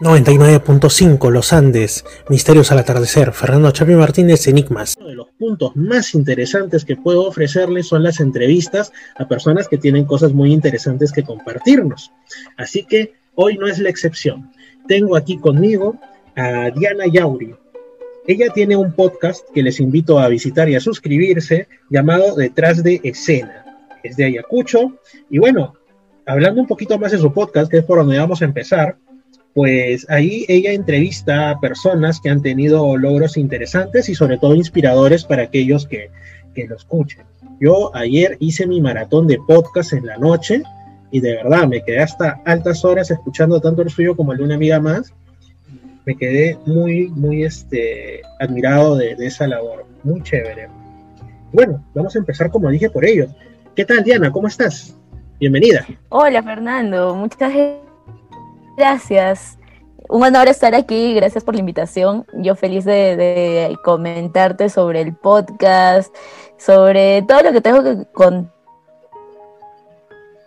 99.5 Los Andes, Misterios al atardecer, Fernando Chapi Martínez, Enigmas. Uno de los puntos más interesantes que puedo ofrecerles son las entrevistas a personas que tienen cosas muy interesantes que compartirnos. Así que hoy no es la excepción. Tengo aquí conmigo a Diana Yauri. Ella tiene un podcast que les invito a visitar y a suscribirse llamado Detrás de Escena. Es de Ayacucho y bueno, hablando un poquito más de su podcast, que es por donde vamos a empezar, pues ahí ella entrevista a personas que han tenido logros interesantes y sobre todo inspiradores para aquellos que, lo escuchen. Yo ayer hice mi maratón de podcast en la noche y de verdad me quedé hasta altas horas escuchando tanto el suyo como el de una amiga más. Me quedé muy, muy este, admirado de, de esa labor. Muy chévere. Bueno, vamos a empezar como dije por ello. ¿Qué tal, Diana? ¿Cómo estás? Bienvenida. Hola, Fernando. Muchas gracias Gracias. Un honor estar aquí, gracias por la invitación. Yo feliz de, comentarte sobre el podcast, sobre todo lo que tengo que contar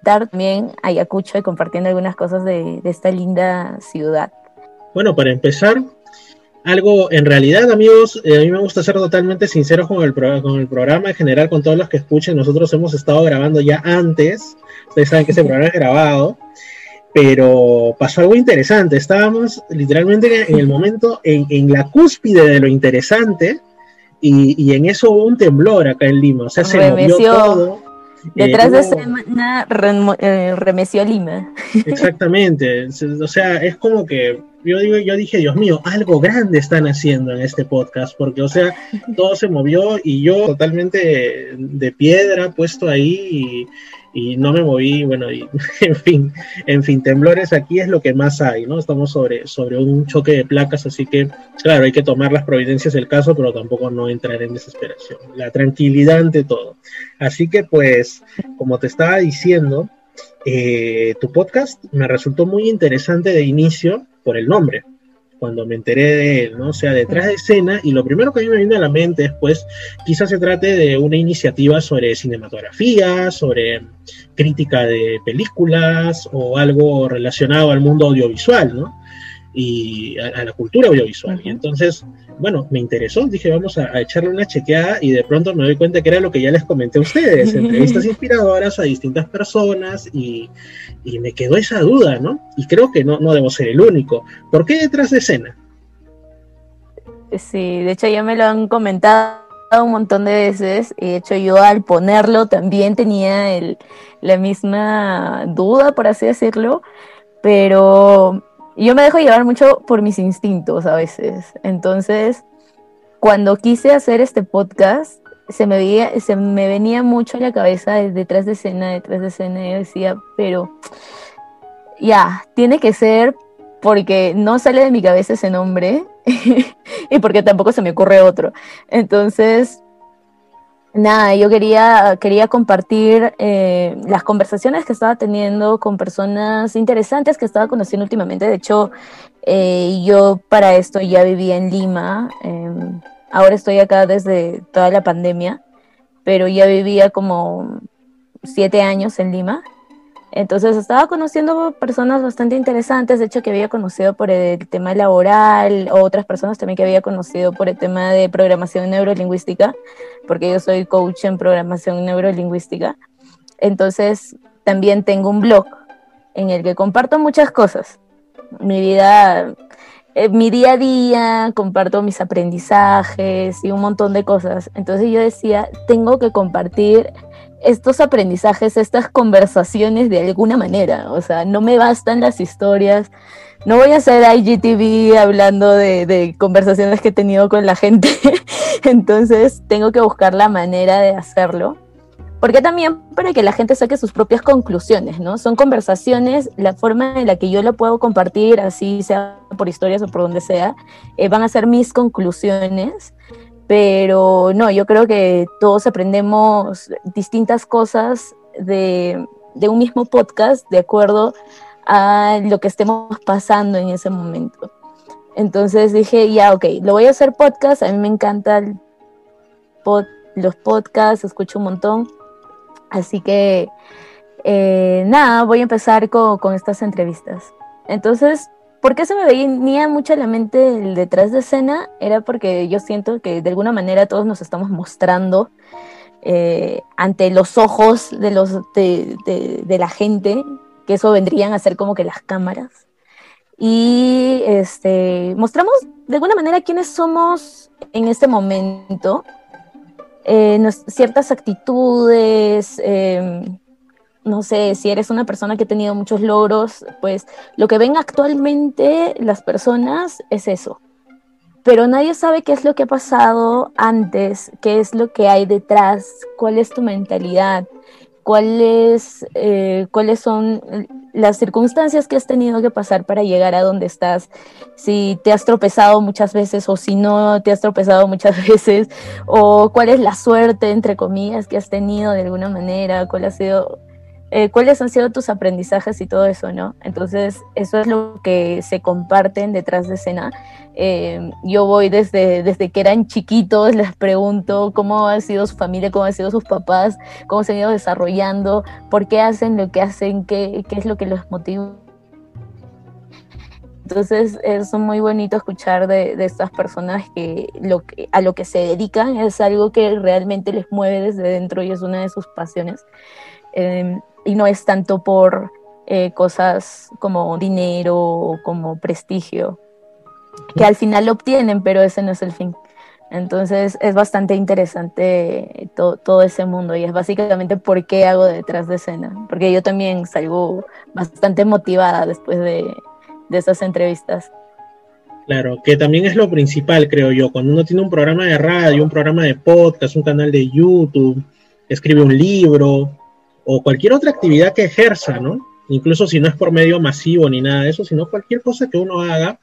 también Ayacucho y compartiendo algunas cosas de, esta linda ciudad. Bueno, para empezar, algo en realidad, amigos, eh, a mí me gusta ser totalmente sincero con el, con el programa en general, con todos los que escuchen. Nosotros hemos estado grabando ya antes, ustedes saben que ese programa es grabado pero pasó algo interesante. Estábamos literalmente en el momento, en, la cúspide de lo interesante, y, en eso hubo un temblor acá en Lima. O sea, se movió todo. Detrás de semana eh, remeció Lima. Exactamente. O sea, es como que yo digo, yo dije, Dios mío, algo grande están haciendo en este podcast, porque, o sea, todo se movió y yo totalmente de piedra puesto ahí y, y no me moví, bueno, y, en fin, en fin, temblores aquí es lo que más hay, ¿no? Estamos sobre, sobre un choque de placas, así que, claro, hay que tomar las providencias del caso, pero tampoco no entrar en desesperación. La tranquilidad ante todo. Así que, pues, como te estaba diciendo, eh, tu podcast me resultó muy interesante de inicio por el nombre cuando me enteré de él, ¿no? O sea, detrás de escena, y lo primero que a mí me viene a la mente es, pues, quizás se trate de una iniciativa sobre cinematografía, sobre crítica de películas o algo relacionado al mundo audiovisual, ¿no? y a, la cultura audiovisual. Y entonces, bueno, me interesó, dije, vamos a, echarle una chequeada y de pronto me doy cuenta que era lo que ya les comenté a ustedes, entrevistas inspiradoras a distintas personas y, y, me quedó esa duda, ¿no? Y creo que no, no debo ser el único. ¿Por qué detrás de escena? Sí, de hecho ya me lo han comentado un montón de veces y de hecho yo al ponerlo también tenía el, la misma duda, por así decirlo, pero y yo me dejo llevar mucho por mis instintos a veces. Entonces, cuando quise hacer este podcast, se me, veía, se me venía mucho a la cabeza detrás de escena, detrás de escena, yo decía, pero ya, tiene que ser porque no sale de mi cabeza ese nombre y porque tampoco se me ocurre otro. Entonces, nada, yo quería, quería compartir eh, las conversaciones que estaba teniendo con personas interesantes que estaba conociendo últimamente. De hecho, eh, yo para esto ya vivía en Lima. Em, ahora estoy acá desde toda la pandemia, pero ya vivía como siete años en Lima. Entonces estaba conociendo personas bastante interesantes, de hecho que había conocido por el tema laboral, otras personas también que había conocido por el tema de programación neurolingüística, porque yo soy coach en programación neurolingüística. Entonces también tengo un blog en el que comparto muchas cosas. Mi vida, eh, mi día a día, comparto mis aprendizajes y un montón de cosas. Entonces yo decía, tengo que compartir estos aprendizajes, estas conversaciones de alguna manera. O sea, no me bastan las historias. No voy a hacer IGTV hablando de, conversaciones que he tenido con la gente. Entonces, tengo que buscar la manera de hacerlo. Porque también para que la gente saque sus propias conclusiones, ¿no? Son conversaciones, la forma en la que yo lo puedo compartir, así sea por historias o por donde sea, eh, van a ser mis conclusiones pero no, yo creo que todos aprendemos distintas cosas de, un mismo podcast de acuerdo a lo que estemos pasando en ese momento. Entonces dije, ya, ok, lo voy a hacer podcast, a mí me encantan los podcasts, escucho un montón. Así que, eh, nada, voy a empezar con, con, estas entrevistas. Entonces, ¿por qué se me venía mucho a la mente el detrás de escena? Era porque yo siento que de alguna manera todos nos estamos mostrando eh, ante los ojos de, los, de, la gente, que eso vendrían a ser como que las cámaras. Y este, mostramos de alguna manera quiénes somos en este momento, eh, ciertas actitudes, eh, no sé, si eres una persona que ha tenido muchos logros, pues lo que ven actualmente las personas es eso. Pero nadie sabe qué es lo que ha pasado antes, qué es lo que hay detrás, cuál es tu mentalidad, cuáles, eh, cuáles son las circunstancias que has tenido que pasar para llegar a donde estás, si te has tropezado muchas veces o si no te has tropezado muchas veces, o cuál es la suerte, entre comillas, que has tenido de alguna manera, cuál ha sido eh, cuáles han sido tus aprendizajes y todo eso, ¿no? Entonces, eso es lo que se comparten detrás de escena. Eh, yo voy desde, desde que eran chiquitos, les pregunto cómo ha sido su familia, cómo han sido sus papás, cómo se han ido desarrollando, por qué hacen lo que hacen, qué, qué es lo que los motiva. Entonces es muy bonito escuchar de, de estas personas que, lo que a lo que se dedican es algo que realmente les mueve desde dentro y es una de sus pasiones. Eh, y no es tanto por eh, cosas como dinero o como prestigio, que al final lo obtienen, pero ese no es el fin. Entonces es bastante interesante todo ese mundo y es básicamente por qué hago detrás de escena, porque yo también salgo bastante motivada después de, de esas entrevistas. Claro, que también es lo principal, creo yo, cuando uno tiene un programa de radio, un programa de podcast, un canal de YouTube, escribe un libro, o cualquier otra actividad que ejerza, ¿no? Incluso si no es por medio masivo ni nada de eso, sino cualquier cosa que uno haga,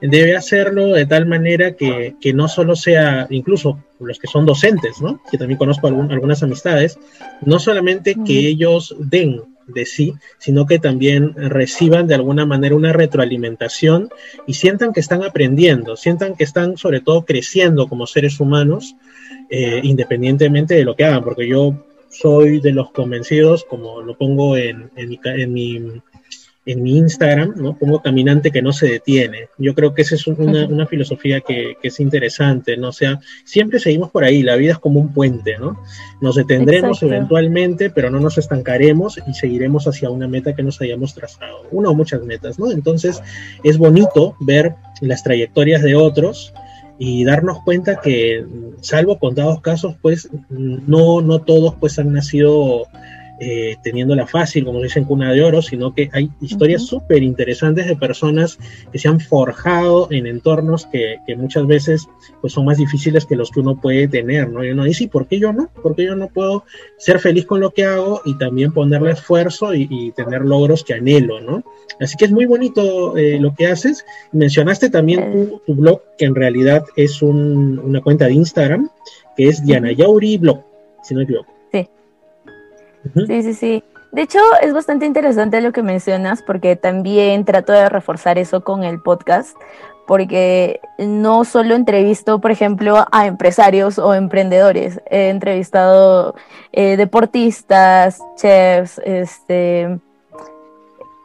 debe hacerlo de tal manera que, no solo sea, incluso los que son docentes, ¿no? Que también conozco algunas amistades, no solamente que ellos den de sí, sino que también reciban de alguna manera una retroalimentación y sientan que están aprendiendo, sientan que están sobre todo creciendo como seres humanos, eh, independientemente de lo que hagan, porque yo soy de los convencidos, como lo pongo en, en, mi, en, mi, en mi Instagram, ¿no? Pongo caminante que no se detiene. Yo creo que esa es una, una filosofía que, que, es interesante, ¿no? O sea, siempre seguimos por ahí, la vida es como un puente, ¿no? Nos detendremos eventualmente, pero no nos estancaremos y seguiremos hacia una meta que nos hayamos trazado, una o muchas metas, ¿no? Entonces, es bonito ver las trayectorias de otros y darnos cuenta que, salvo contados casos, pues no, no todos pues han nacido eh, teniéndola fácil, como dicen cuna de oro, sino que hay historias súper interesantes de personas que se han forjado en entornos que, muchas veces pues son más difíciles que los que uno puede tener, ¿no? Y uno dice, ¿y por qué yo no? ¿Por qué yo no puedo ser feliz con lo que hago y también ponerle esfuerzo y, tener logros que anhelo, ¿no? Así que es muy bonito eh, lo que haces. Mencionaste también tu, blog, que en realidad es una cuenta de Instagram, que es Diana Yauri Blog, si no me equivoco. Sí, sí, sí. De hecho, es bastante interesante lo que mencionas porque también trato de reforzar eso con el podcast, porque no solo entrevisto, por ejemplo, a empresarios o emprendedores, he entrevistado eh, deportistas, chefs, este,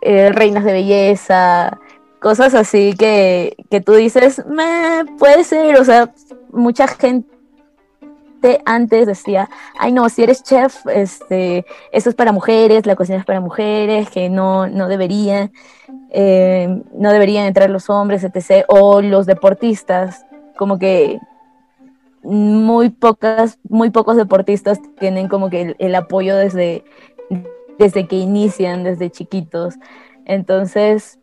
eh, reinas de belleza, cosas así que, que tú dices, puede ser, o sea, mucha gente antes decía, ay no, si eres chef, este, eso es para mujeres, la cocina es para mujeres, que no, no deberían, eh, no deberían entrar los hombres, etc. O los deportistas, como que muy pocas, muy pocos deportistas tienen como que el, apoyo desde, desde que inician, desde chiquitos. Entonces,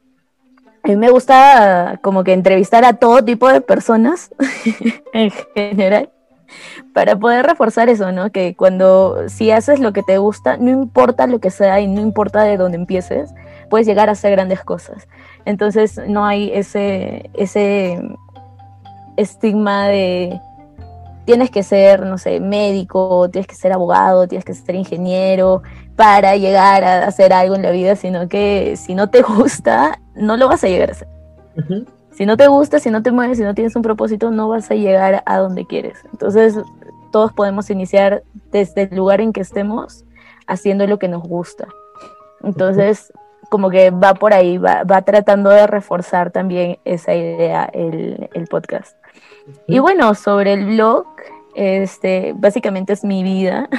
a mí me gusta como que entrevistar a todo tipo de personas en general para poder reforzar eso, ¿no? Que cuando si haces lo que te gusta, no importa lo que sea y no importa de dónde empieces, puedes llegar a hacer grandes cosas. Entonces no hay ese, ese estigma de tienes que ser, no sé, médico, tienes que ser abogado, tienes que ser ingeniero para llegar a hacer algo en la vida, sino que si no te gusta, no lo vas a llegar a hacer. Si no te gusta, si no te mueves, si no tienes un propósito, no vas a llegar a donde quieres. Entonces, todos podemos iniciar desde el lugar en que estemos haciendo lo que nos gusta. Entonces, como que va por ahí, va, va tratando de reforzar también esa idea el, el podcast. Y bueno, sobre el blog, este, básicamente es mi vida.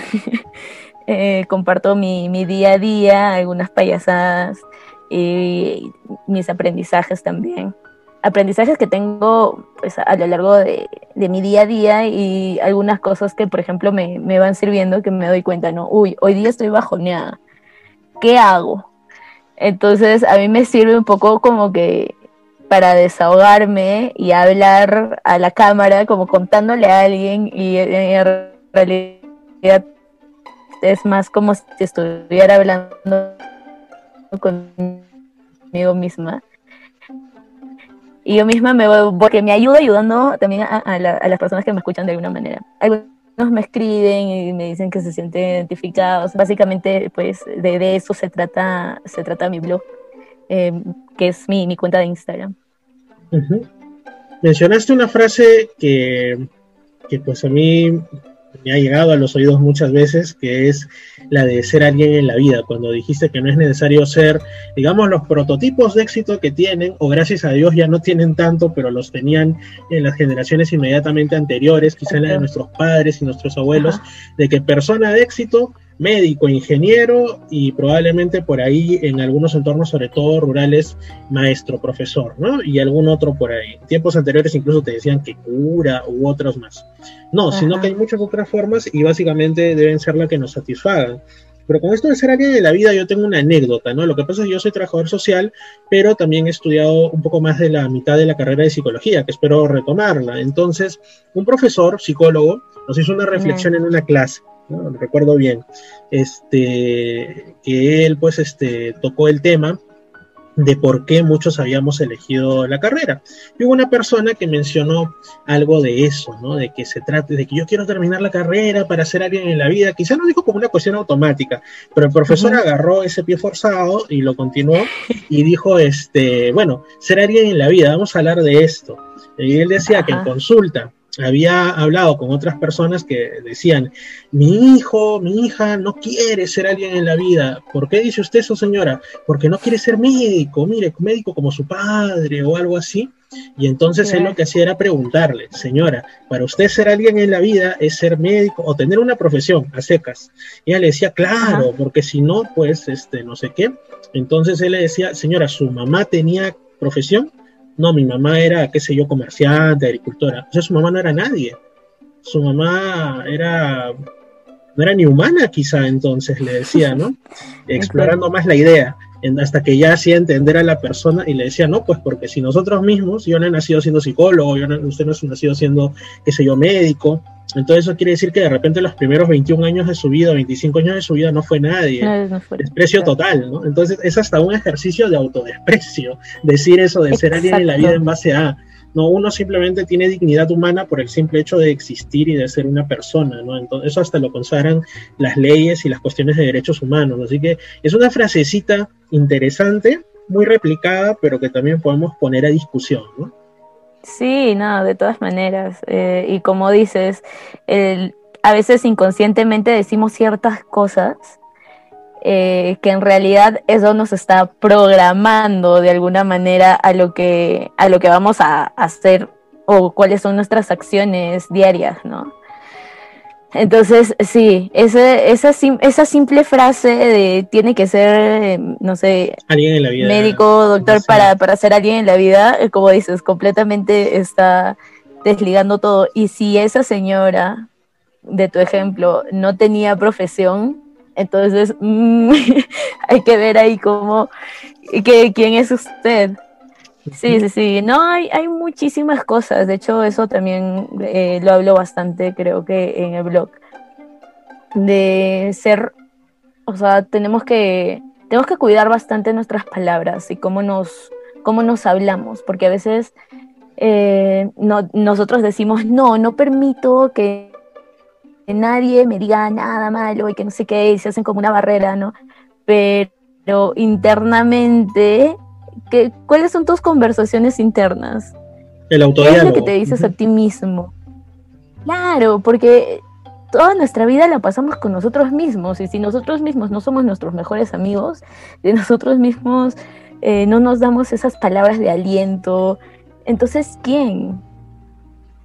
Eh, comparto mi, mi, día a día, algunas payasadas y mis aprendizajes también. Aprendizajes que tengo pues, a lo largo de, de, mi día a día y algunas cosas que, por ejemplo, me, me, van sirviendo que me doy cuenta, ¿no? Uy, hoy día estoy bajoneada. ¿Qué hago? Entonces, a mí me sirve un poco como que para desahogarme y hablar a la cámara, como contándole a alguien, y en realidad es más como si estuviera hablando conmigo misma. Y yo misma me voy, porque me ayuda ayudando también a, a, la, a, las personas que me escuchan de alguna manera. Algunos me escriben y me dicen que se sienten identificados. Básicamente, pues de, de eso se trata, se trata mi blog, eh, que es mi, mi cuenta de Instagram. Mencionaste una frase que, que, pues a mí me ha llegado a los oídos muchas veces, que es la de ser alguien en la vida, cuando dijiste que no es necesario ser, digamos, los prototipos de éxito que tienen, o gracias a Dios ya no tienen tanto, pero los tenían en las generaciones inmediatamente anteriores, quizá en la de nuestros padres y nuestros abuelos, Ajá. de que persona de éxito médico, ingeniero y probablemente por ahí en algunos entornos, sobre todo rurales, maestro, profesor, ¿no? Y algún otro por ahí. En tiempos anteriores incluso te decían que cura u otros más. No, Ajá. sino que hay muchas otras formas y básicamente deben ser las que nos satisfagan. Pero con esto de ser alguien de la vida yo tengo una anécdota, ¿no? Lo que pasa es que yo soy trabajador social, pero también he estudiado un poco más de la mitad de la carrera de psicología, que espero retomarla. Entonces, un profesor, psicólogo, nos hizo una reflexión en una clase ¿no? recuerdo bien, este, que él pues este, tocó el tema de por qué muchos habíamos elegido la carrera. Y hubo una persona que mencionó algo de eso, ¿no? De que se trate, de que yo quiero terminar la carrera para ser alguien en la vida. Quizá no dijo como una cuestión automática, pero el profesor uh -huh. agarró ese pie forzado y lo continuó y dijo, este, bueno, ser alguien en la vida, vamos a hablar de esto. Y él decía que en consulta, había hablado con otras personas que decían, mi hijo, mi hija no quiere ser alguien en la vida. ¿Por qué dice usted eso, señora? Porque no quiere ser médico, mire, médico como su padre o algo así. Y entonces sí. él lo que hacía era preguntarle, señora, para usted ser alguien en la vida es ser médico o tener una profesión a secas. Y ella le decía, claro, Ajá. porque si no, pues, este, no sé qué. Entonces él le decía, señora, ¿su mamá tenía profesión? No, mi mamá era, qué sé yo, comerciante, agricultora. O sea, su mamá no era nadie. Su mamá era, no era ni humana quizá entonces, le decía, ¿no? Explorando más la idea, hasta que ya hacía entender a la persona y le decía, no, pues porque si nosotros mismos, yo no he nacido siendo psicólogo, yo no, usted no ha nacido siendo, qué sé yo, médico, entonces eso quiere decir que de repente los primeros 21 años de su vida, 25 años de su vida no fue nadie. No, no fue, desprecio claro. total, ¿no? Entonces es hasta un ejercicio de autodesprecio decir eso de ser alguien en la vida en base a... No, uno simplemente tiene dignidad humana por el simple hecho de existir y de ser una persona, ¿no? Entonces eso hasta lo consagran las leyes y las cuestiones de derechos humanos. Así que es una frasecita interesante, muy replicada, pero que también podemos poner a discusión, ¿no? Sí, no, de todas maneras. Eh, y como dices, el, a veces inconscientemente decimos ciertas cosas eh, que en realidad eso nos está programando de alguna manera a lo que, a lo que vamos a hacer o cuáles son nuestras acciones diarias, ¿no? Entonces, sí, ese, esa, esa simple frase de tiene que ser, no sé, alguien en la vida, médico, doctor, para, para ser alguien en la vida, eh, como dices, completamente está desligando todo. Y si esa señora, de tu ejemplo, no tenía profesión, entonces mmm, hay que ver ahí cómo, que, quién es usted. Sí, sí, sí. No, hay, hay muchísimas cosas. De hecho, eso también eh, lo hablo bastante, creo que en el blog. De ser, o sea, tenemos que, tenemos que cuidar bastante nuestras palabras y cómo nos, cómo nos hablamos, porque a veces eh, no, nosotros decimos, no, no permito que nadie me diga nada malo y que no sé qué, y se hacen como una barrera, ¿no? Pero internamente ¿Qué, ¿cuáles son tus conversaciones internas? El autodiálogo. ¿Qué es lo que te dices uh -huh. a ti mismo? Claro, porque toda nuestra vida la pasamos con nosotros mismos y si nosotros mismos no somos nuestros mejores amigos, si nosotros mismos eh, no nos damos esas palabras de aliento, entonces ¿quién?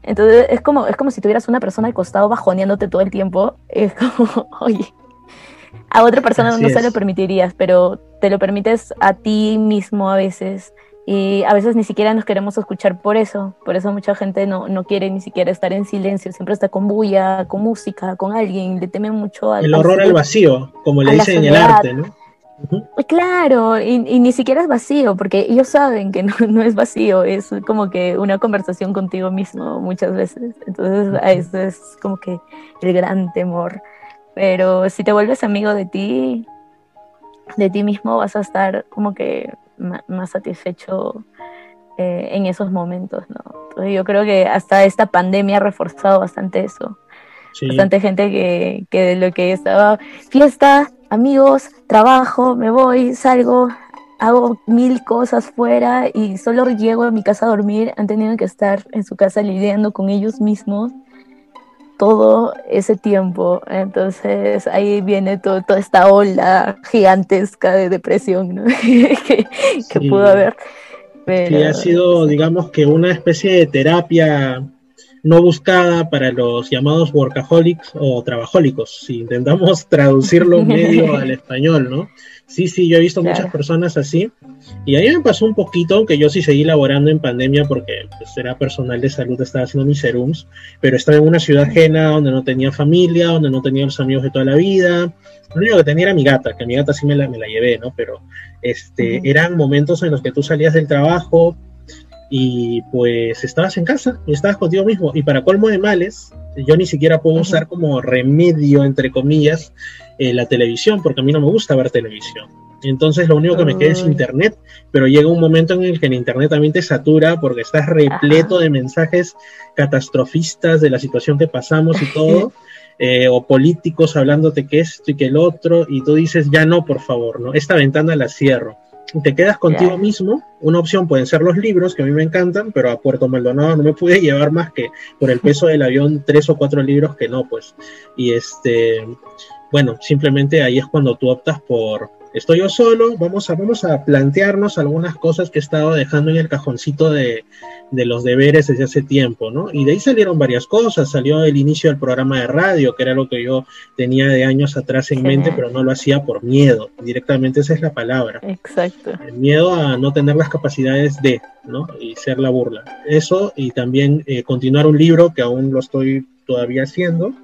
Entonces es como, es como si tuvieras una persona al costado bajoneándote todo el tiempo. Es como, oye, a otra persona no se lo permitirías, pero te lo permites a ti mismo a veces. Y a veces ni siquiera nos queremos escuchar por eso. Por eso mucha gente no, no quiere ni siquiera estar en silencio. Siempre está con bulla, con música, con alguien. Le teme mucho al El horror al vacío, como le dicen en el arte, ¿no? Claro, y, ni siquiera es vacío, porque ellos saben que no, es vacío, es como que una conversación contigo mismo muchas veces. Entonces, eso es como que el gran temor. Pero si te vuelves amigo de ti, de ti mismo, vas a estar como que más satisfecho eh, en esos momentos, ¿no? yo creo que hasta esta pandemia ha reforzado bastante eso. Bastante gente que, que de lo que estaba fiesta, amigos, trabajo, me voy, salgo, hago mil cosas fuera y solo llego a mi casa a dormir, han tenido que estar en su casa lidiando con ellos mismos todo ese tiempo. Entonces ahí viene toda esta ola gigantesca de depresión que, pudo haber. Pero... ha sido, digamos que una especie de terapia no buscada para los llamados workaholics o trabajólicos, si intentamos traducirlo medio al español, ¿no? Sí, sí, yo he visto muchas personas así. Y a mí me pasó un poquito, que yo sí seguí laborando en pandemia porque pues, era personal de salud, estaba haciendo mis serums, pero estaba en una ciudad ajena donde no tenía familia, donde no tenía los amigos de toda la vida. Lo único que tenía era mi gata, que mi gata sí me la, me la llevé, ¿no? Pero este, eran momentos en los que tú salías del trabajo, y pues estabas en casa y estabas contigo mismo. Y para colmo de males, yo ni siquiera puedo usar como remedio, entre comillas, eh, la televisión, porque a mí no me gusta ver televisión. Entonces lo único que me queda es internet, pero llega un momento en el que el internet también te satura porque estás repleto de mensajes catastrofistas de la situación que pasamos y todo, eh, o políticos hablándote que esto y que el otro, y tú dices, ya no, por favor, ¿no? Esta ventana la cierro te quedas contigo mismo. Una opción pueden ser los libros, que a mí me encantan, pero a Puerto Maldonado no me pude llevar más que por el peso del avión tres o cuatro libros que no, pues. Y este, bueno, simplemente ahí es cuando tú optas por, estoy yo solo, vamos a, vamos a plantearnos algunas cosas que he estado dejando en el cajoncito de, los deberes desde hace tiempo, ¿no? Y de ahí salieron varias cosas, salió el inicio del programa de radio, que era lo que yo tenía de años atrás en mente, pero no lo hacía por miedo, directamente esa es la palabra. Exacto. El miedo a no tener las capacidades de, ¿no? Y ser la burla. Eso y también eh, continuar un libro que aún lo estoy todavía haciendo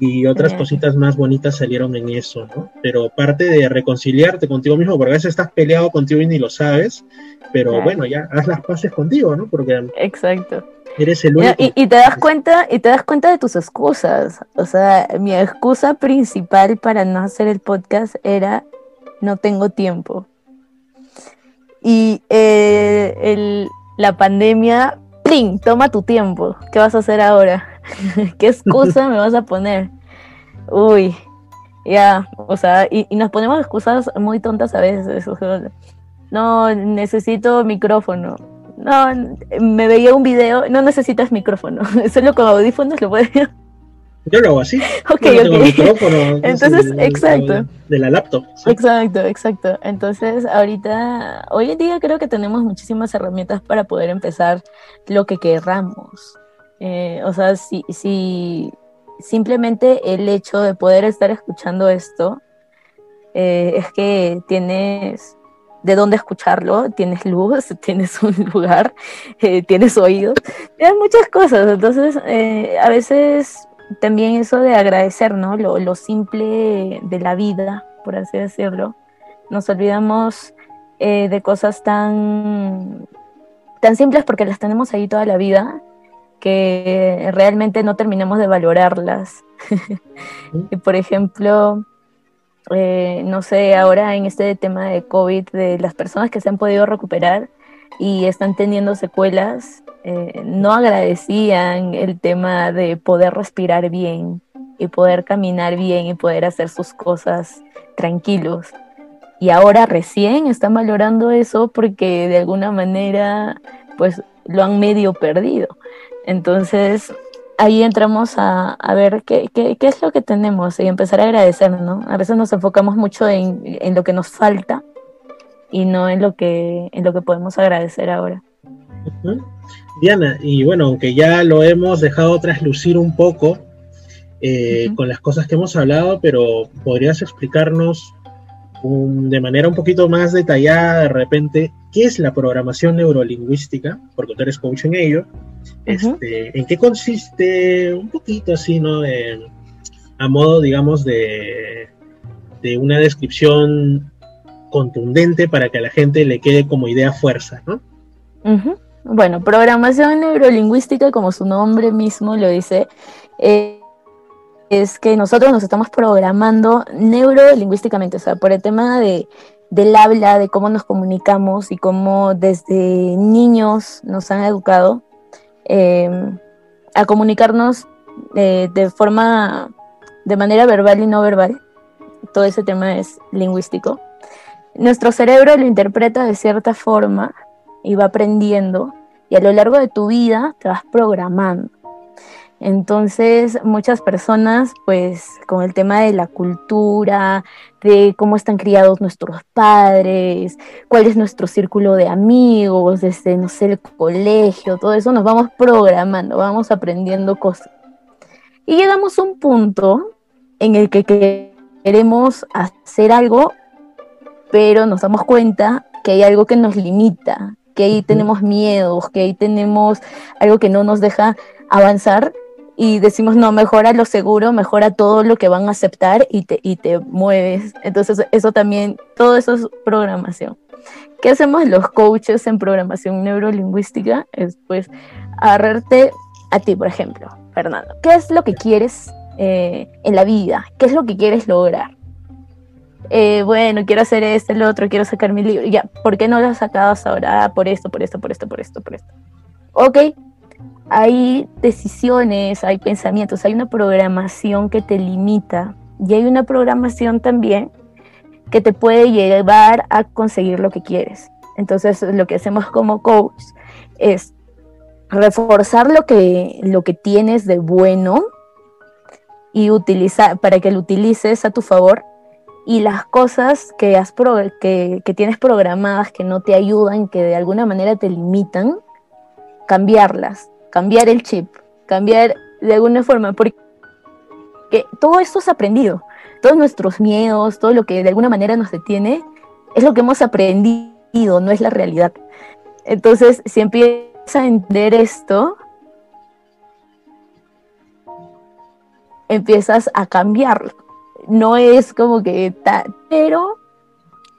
y otras cositas más bonitas salieron en eso, ¿no? Pero parte de reconciliarte contigo mismo, porque a veces estás peleado contigo y ni lo sabes, pero bueno, ya haz las paces contigo, ¿no? Porque Exacto. Eres el único. Y, te das cuenta, y te das cuenta de tus excusas. O sea, mi excusa principal para no hacer el podcast era no tengo tiempo. Y eh, el, la pandemia, ¡pling! Toma tu tiempo. ¿Qué vas a hacer ahora? ¿Qué excusa me vas a poner? Uy, ya, o sea, y, nos ponemos excusas muy tontas a veces. no, necesito micrófono. No, me veía un video, no necesitas micrófono. Solo con audífonos lo puedes Yo lo hago así. Ok, ok. Entonces, exacto. De la laptop. Exacto, exacto. Entonces, ahorita, hoy en día creo que tenemos muchísimas herramientas para poder empezar lo que querramos. Eh, o sea, si, si simplemente el hecho de poder estar escuchando esto eh, es que tienes de dónde escucharlo, tienes luz, tienes un lugar, eh, tienes oídos, tienes muchas cosas. Entonces, a veces también eso de agradecer, ¿no? Lo, lo, simple de la vida, por así decirlo. Nos olvidamos de cosas tan, tan simples porque las tenemos ahí toda la vida que realmente no terminamos de valorarlas. por ejemplo, eh, no sé, ahora en este tema de COVID, de las personas que se han podido recuperar y están teniendo secuelas, eh, no agradecían el tema de poder respirar bien y poder caminar bien y poder hacer sus cosas tranquilos. Y ahora recién están valorando eso porque de alguna manera pues lo han medio perdido. Entonces, ahí entramos a, ver qué, qué, es lo que tenemos y empezar a agradecer, ¿no? A veces nos enfocamos mucho en, en, lo que nos falta y no en lo que, en lo que podemos agradecer ahora. Diana, y bueno, aunque ya lo hemos dejado traslucir un poco eh, con las cosas que hemos hablado, pero ¿podrías explicarnos de manera un poquito más detallada de repente qué es la programación neurolingüística? Porque tú eres coach en ello este, ¿En qué consiste un poquito así, ¿no? a modo, digamos, de, de una descripción contundente para que a la gente le quede como idea fuerza, ¿no? Bueno, programación neurolingüística, como su nombre mismo lo dice, eh, es que nosotros nos estamos programando neurolingüísticamente, o sea, por el tema de, del habla, de cómo nos comunicamos y cómo desde niños nos han educado eh, a comunicarnos eh, de forma, de manera verbal y no verbal. Todo ese tema es lingüístico. Nuestro cerebro lo interpreta de cierta forma y va aprendiendo y a lo largo de tu vida te vas programando. Entonces, muchas personas, pues, con el tema de la cultura, de cómo están criados nuestros padres, cuál es nuestro círculo de amigos, desde, no sé, el colegio, todo eso, nos vamos programando, vamos aprendiendo cosas. Y llegamos a un punto en el que queremos hacer algo, pero nos damos cuenta que hay algo que nos limita, que ahí tenemos miedos, que ahí tenemos algo que no nos deja avanzar y decimos, no, mejora lo seguro, mejora todo lo que van a aceptar y te, y te mueves. Entonces, eso también, todo eso es programación. ¿Qué hacemos los coaches en programación neurolingüística? Es pues agarrarte a ti, por ejemplo, Fernando. ¿Qué es lo que quieres eh, en la vida? ¿Qué es lo que quieres lograr? Eh, bueno, quiero hacer esto, el otro, quiero sacar mi libro. Ya, ¿por qué no lo has sacado hasta ahora? Ah, por esto, por esto, por esto, por esto, por esto. Ok, hay decisiones, hay pensamientos, hay una programación que te limita y hay una programación también que te puede llevar a conseguir lo que quieres. Entonces, lo que hacemos como coach es reforzar lo que, lo que tienes de bueno y utilizar para que lo utilices a tu favor y las cosas que, has que, que tienes programadas que no te ayudan, que de alguna manera te limitan, cambiarlas cambiar el chip, cambiar de alguna forma, porque todo esto es aprendido, todos nuestros miedos, todo lo que de alguna manera nos detiene, es lo que hemos aprendido, no es la realidad. Entonces, si empiezas a entender esto, empiezas a cambiarlo. No es como que, pero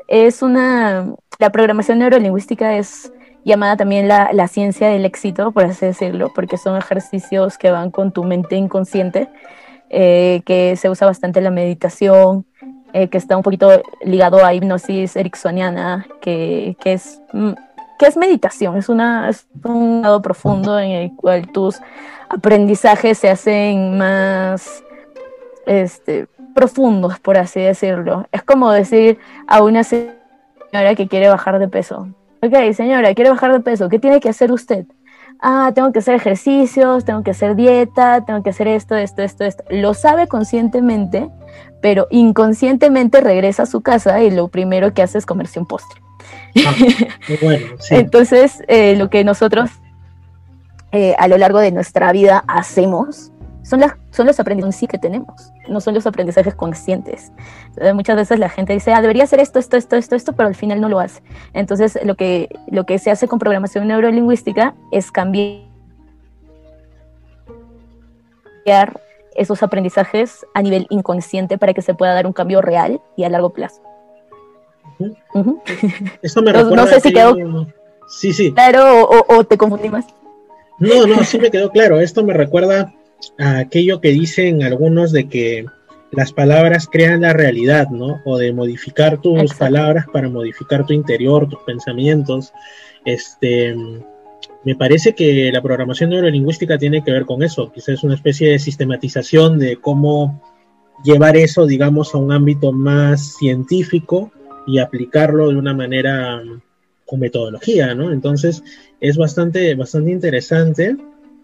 es una, la programación neurolingüística es llamada también la, la, ciencia del éxito, por así decirlo, porque son ejercicios que van con tu mente inconsciente, eh, que se usa bastante la meditación, eh, que está un poquito ligado a hipnosis ericksoniana, que, que, es, mm, que es meditación, es, una, un lado profundo en el cual tus aprendizajes se hacen más este, profundos, por así decirlo. Es como decir a una señora que quiere bajar de peso ok, señora, quiere bajar de peso, ¿qué tiene que hacer usted? Ah, tengo que hacer ejercicios, tengo que hacer dieta, tengo que hacer esto, esto, esto, esto. Lo sabe conscientemente, pero inconscientemente regresa a su casa y lo primero que hace es comerse un postre. Ah, bueno, sí. Entonces, eh, lo que nosotros eh, a lo largo de nuestra vida hacemos son, las, son los aprendizajes que tenemos, no son los aprendizajes conscientes. muchas veces la gente dice, ah, debería hacer esto, esto, esto, esto, esto, pero al final no lo hace. Entonces, lo que, lo que se hace con programación neurolingüística es cambiar esos aprendizajes a nivel inconsciente para que se pueda dar un cambio real y a largo plazo. Eso me recuerda no, sé si quedó sí, sí. claro o, o te confundí más. No, no, sí me quedó claro. Esto me recuerda a aquello que dicen algunos de que las palabras crean la realidad, ¿no? O de modificar tus palabras para modificar tu interior, tus pensamientos. Este, me parece que la programación neurolingüística tiene que ver con eso. Quizás es una especie de sistematización de cómo llevar eso, digamos, a un ámbito más científico y aplicarlo de una manera con metodología, ¿no? Entonces, es bastante, bastante interesante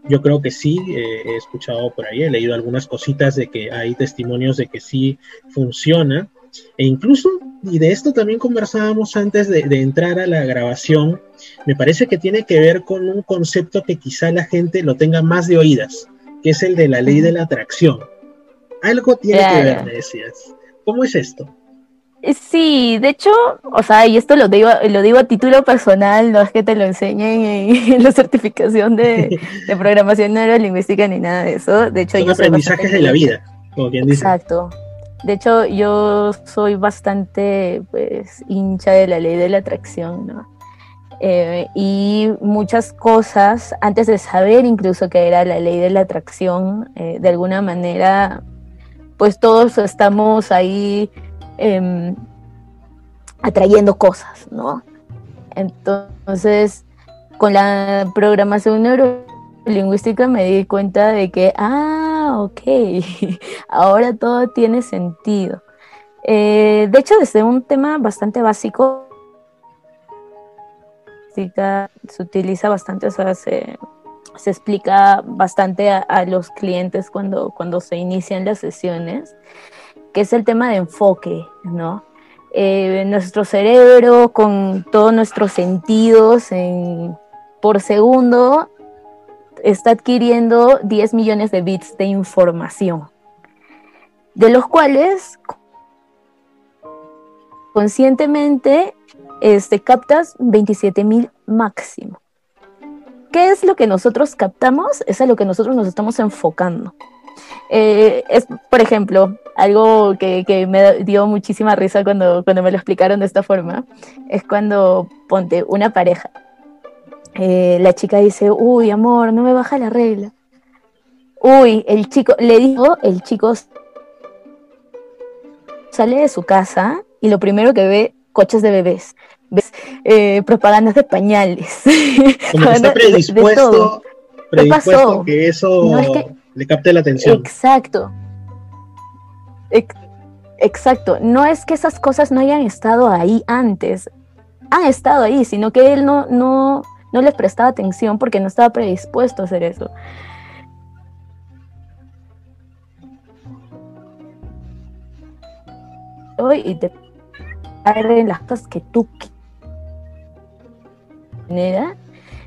yo creo que sí, eh, he escuchado por ahí, he leído algunas cositas de que hay testimonios de que sí funciona. E incluso, y de esto también conversábamos antes de, de, entrar a la grabación, me parece que tiene que ver con un concepto que quizá la gente lo tenga más de oídas, que es el de la ley de la atracción. Algo tiene que ver, me decías. ¿Cómo es esto? Sí, de hecho, o sea, y esto lo digo, lo digo a título personal, no es que te lo enseñen en, la certificación de, programación neurolingüística ni nada de eso. De hecho, Son yo aprendizajes de la vida, como quien dice. Exacto. De hecho, yo soy bastante, pues, hincha de la ley de la atracción, ¿no? Eh, y muchas cosas, antes de saber incluso que era la ley de la atracción, eh, de alguna manera, pues todos estamos ahí Em, atrayendo cosas, ¿no? Entonces, con la programación neurolingüística me di cuenta de que, ah, ok, ahora todo tiene sentido. Eh, de hecho, desde un tema bastante básico, se utiliza bastante, o sea, se, explica bastante a, los clientes cuando, cuando se inician las sesiones que es el tema de enfoque, ¿no? Eh, nuestro cerebro con todos nuestros sentidos por segundo está adquiriendo 10 millones de bits de información, de los cuales conscientemente este, captas 27 mil máximo. ¿Qué es lo que nosotros captamos? Es a lo que nosotros nos estamos enfocando. Eh, es, por ejemplo, algo que, me dio muchísima risa cuando, cuando me lo explicaron de esta forma, es cuando ponte una pareja. Eh, la chica dice, uy, amor, no me baja la regla. Uy, el chico, le dijo, el chico sale de su casa y lo primero que ve, coches de bebés. Ves eh, propagandas de pañales. Como que está predispuesto, predispuesto que eso le capte la atención. Exacto. Exacto, no es que esas cosas no hayan estado ahí antes, han estado ahí, sino que él no, no, no les prestaba atención porque no estaba predispuesto a hacer eso. Y te en las cosas que tú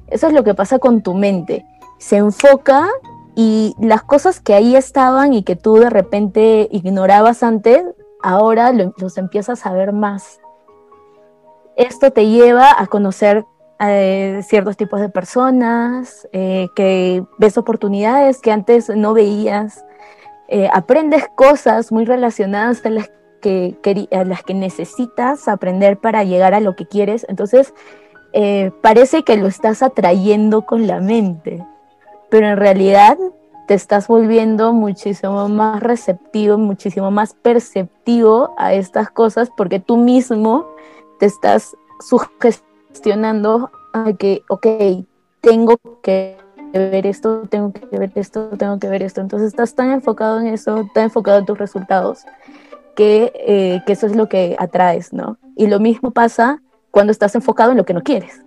eso es lo que pasa con tu mente. Se enfoca y las cosas que ahí estaban y que tú de repente ignorabas antes, ahora los empiezas a ver más. Esto te lleva a conocer eh, ciertos tipos de personas, eh, que ves oportunidades que antes no veías, eh, aprendes cosas muy relacionadas a las que, a las que necesitas aprender para llegar a lo que quieres. Entonces, parece que lo estás atrayendo con la mente pero en realidad te estás volviendo muchísimo más receptivo, muchísimo más perceptivo a estas cosas porque tú mismo te estás sugestionando a que, ok, tengo que ver esto, tengo que ver esto, tengo que ver esto. Entonces estás tan enfocado en eso, tan enfocado en tus resultados, que, eh, que eso es lo que atraes, ¿no? Y lo mismo pasa cuando estás enfocado en lo que no quieres.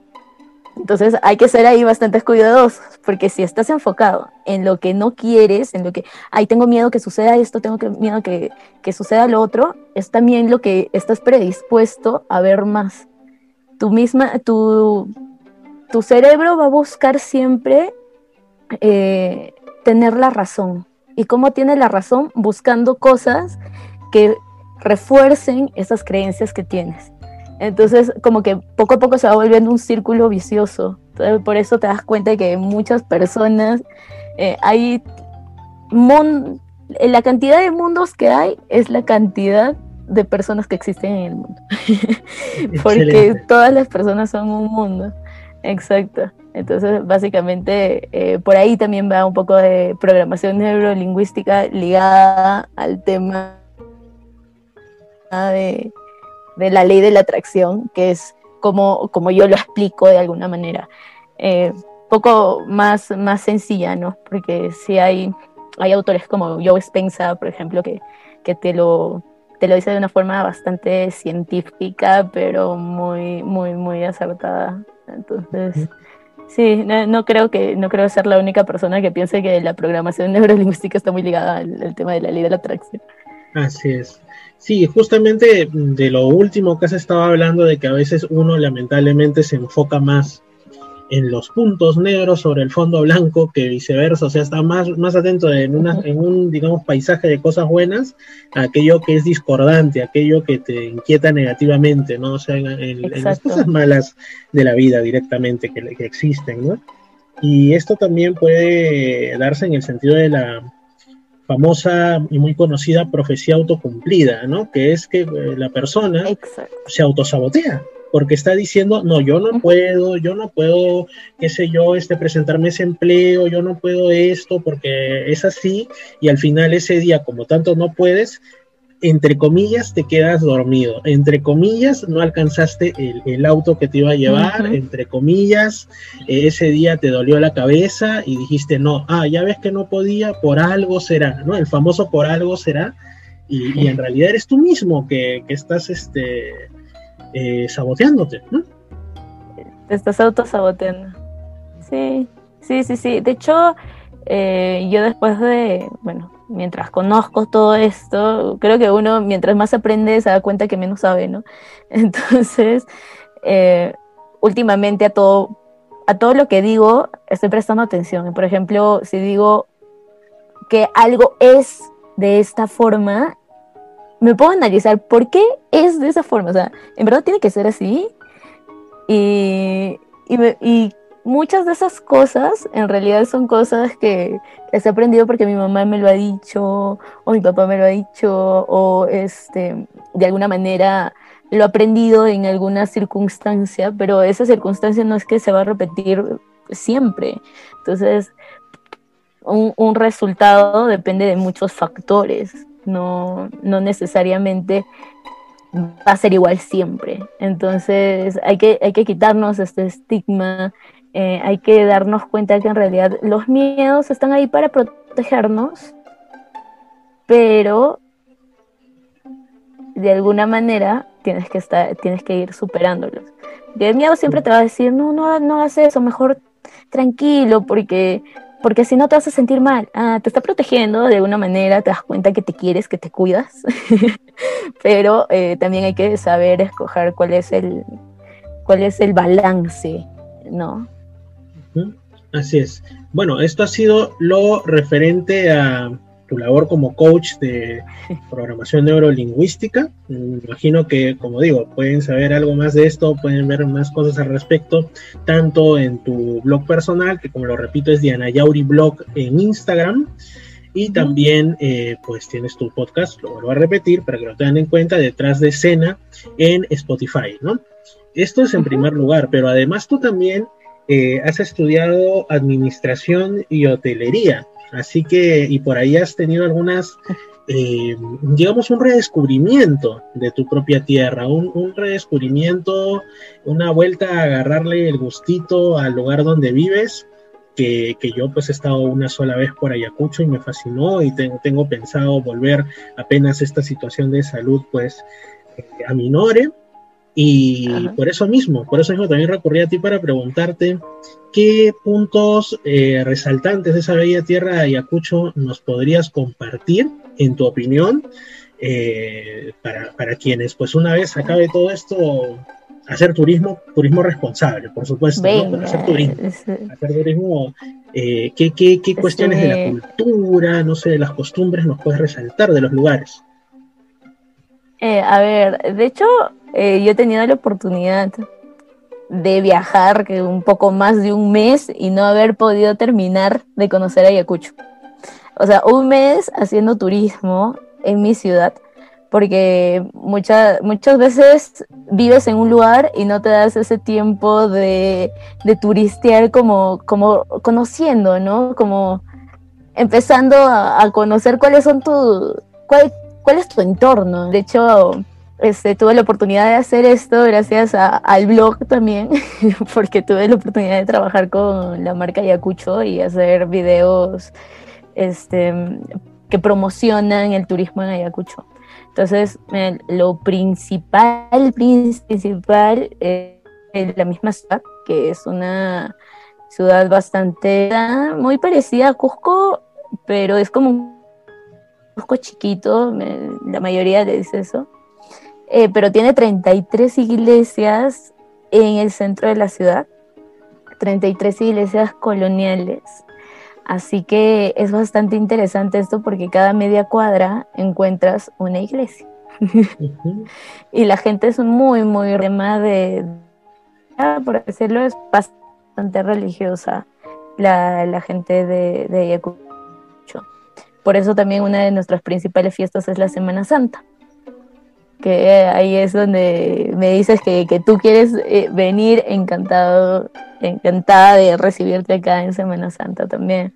Entonces hay que ser ahí bastante cuidadosos, porque si estás enfocado en lo que no quieres, en lo que, ay, tengo miedo que suceda esto, tengo miedo que, que suceda lo otro, es también lo que estás predispuesto a ver más. Tu misma, tu, tu cerebro va a buscar siempre eh, tener la razón. ¿Y cómo tiene la razón? Buscando cosas que refuercen esas creencias que tienes. Entonces, como que poco a poco se va volviendo un círculo vicioso. por eso te das cuenta de que muchas personas, eh, hay la cantidad de mundos que hay es la cantidad de personas que existen en el mundo. Porque todas las personas son un mundo. Exacto. Entonces, básicamente, eh, por ahí también va un poco de programación neurolingüística ligada al tema de de la ley de la atracción, que es como, como yo lo explico de alguna manera. Eh, poco más, más sencilla, ¿no? Porque si hay, hay autores como Joe Spencer, por ejemplo, que, que te, lo, te lo dice de una forma bastante científica, pero muy, muy, muy acertada. Entonces, Sí, no, creo que no creo ser la única persona que piense que la programación neurolingüística está muy ligada al, tema de la ley de la atracción. Así es. Sí, justamente de lo último que se estaba hablando de que a veces uno lamentablemente se enfoca más en los puntos negros sobre el fondo blanco que viceversa, o sea, está más, más atento en, una, en un, digamos, paisaje de cosas buenas a aquello que es discordante, aquello que te inquieta negativamente, ¿no? O sea, en, las cosas malas de la vida directamente que, que existen, ¿no? Y esto también puede darse en el sentido de la famosa y muy conocida profecía autocumplida, ¿no? Que es que eh, la persona se autosabotea porque está diciendo, no, yo no puedo, yo no puedo, qué sé yo, este, presentarme ese empleo, yo no puedo esto, porque es así, y al final ese día, como tanto no puedes, entre comillas, te quedas dormido, entre comillas, no alcanzaste el, auto que te iba a llevar, entre comillas, eh, ese día te dolió la cabeza y dijiste, no, ah, ya ves que no podía, por algo será, ¿no? El famoso por algo será, y, y en realidad eres tú mismo que, que estás, este, eh, saboteándote, ¿no? Te estás autosaboteando. Sí, sí, sí, sí. De hecho, eh, yo después de, bueno, mientras conozco todo esto, creo que uno, mientras más aprende, se da cuenta que menos sabe, ¿no? Entonces, eh, últimamente a todo, a todo lo que digo, estoy prestando atención. Por ejemplo, si digo que algo es de esta forma, me puedo analizar por qué es de esa forma. O sea, en verdad tiene que ser así. Y, y, muchas de esas cosas en realidad son cosas que he aprendido porque mi mamá me lo ha dicho, o mi papá me lo ha dicho, o este, de alguna manera lo he aprendido en alguna circunstancia, pero esa circunstancia no es que se va a repetir siempre. Entonces, un, un resultado depende de muchos factores no, no necesariamente va a ser igual siempre. Entonces hay que, hay que quitarnos este estigma, eh, hay que darnos cuenta que en realidad los miedos están ahí para protegernos, pero de alguna manera tienes que, estar, tienes que ir superándolos. el miedo siempre te va a decir, no, no, no hagas eso, mejor tranquilo, porque porque si no te vas a sentir mal. Ah, te está protegiendo de alguna manera, te das cuenta que te quieres, que te cuidas, pero eh, también hay que saber escoger cuál es el, cuál es el balance, ¿no? Así es. Bueno, esto ha sido lo referente a tu labor como coach de programación neurolingüística. Me imagino que, como digo, pueden saber algo más de esto, pueden ver más cosas al respecto, tanto en tu blog personal, que como lo repito es Diana Yauri Blog en Instagram, y también eh, pues tienes tu podcast, lo vuelvo a repetir para que lo tengan en cuenta, detrás de escena en Spotify, ¿no? Esto es en primer lugar, pero además tú también eh, has estudiado administración y hotelería. Así que, y por ahí has tenido algunas, eh, digamos, un redescubrimiento de tu propia tierra, un, redescubrimiento, una vuelta a agarrarle el gustito al lugar donde vives. Que, yo pues he estado una sola vez por Ayacucho y me fascinó y tengo pensado volver apenas esta situación de salud pues eh, aminore y por eso mismo, por eso mismo también recurrí a ti para preguntarte qué puntos eh, resaltantes de esa bella tierra de Ayacucho nos podrías compartir, en tu opinión, eh, para, quienes, pues una vez acabe todo esto, hacer turismo, turismo responsable, por supuesto, hacer turismo, hacer turismo eh, ¿qué, qué, qué cuestiones de la cultura, no sé, de las costumbres nos puedes resaltar de los lugares? a ver, de hecho, eh, yo he tenido la oportunidad de viajar un poco más de un mes y no haber podido terminar de conocer Ayacucho. O sea, un mes haciendo turismo en mi ciudad, porque muchas muchas veces vives en un lugar y no te das ese tiempo de, de turistear como, como conociendo, ¿no? Como empezando a, conocer cuáles son tu, cuál, cuál es tu entorno. De hecho, este, tuve la oportunidad de hacer esto gracias al blog también, porque tuve la oportunidad de trabajar con la marca Yacucho y hacer videos este, que promocionan el turismo en Ayacucho. Entonces, lo principal, principal es la misma ciudad, que es una ciudad bastante, muy parecida a Cusco, pero es como un Cusco chiquito, la mayoría le dice eso, eh, pero tiene 33 iglesias en el centro de la ciudad, 33 iglesias coloniales. Así que es bastante interesante esto porque cada media cuadra encuentras una iglesia. y la gente es muy, muy rema de, por decirlo, es bastante religiosa la, la gente de, de Ayacucho. Por eso también una de nuestras principales fiestas es la Semana Santa. Que ahí es donde me dices que, que tú quieres eh, venir encantado, encantada de recibirte acá en Semana Santa también.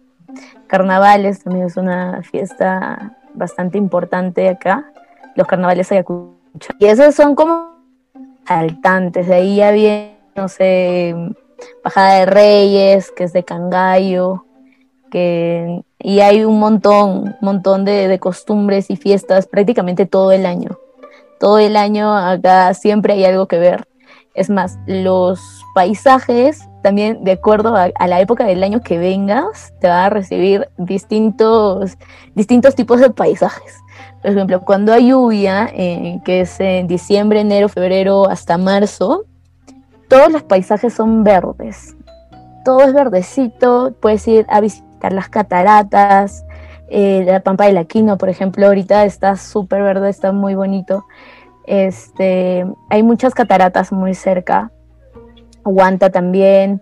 Carnavales también es una fiesta bastante importante acá los carnavales Ayacucho. Y esos son como saltantes, de ahí ya viene, no sé, Bajada de Reyes, que es de Cangallo, que, y hay un montón, montón de, de costumbres y fiestas prácticamente todo el año. Todo el año acá siempre hay algo que ver. Es más, los paisajes, también de acuerdo a, la época del año que vengas, te va a recibir distintos, distintos tipos de paisajes. Por ejemplo, cuando hay lluvia, eh, que es en diciembre, enero, febrero hasta marzo, todos los paisajes son verdes. Todo es verdecito, puedes ir a visitar las cataratas, eh, la Pampa de la Quino, por ejemplo, ahorita está súper verde, está muy bonito. Este, hay muchas cataratas muy cerca, Aguanta también,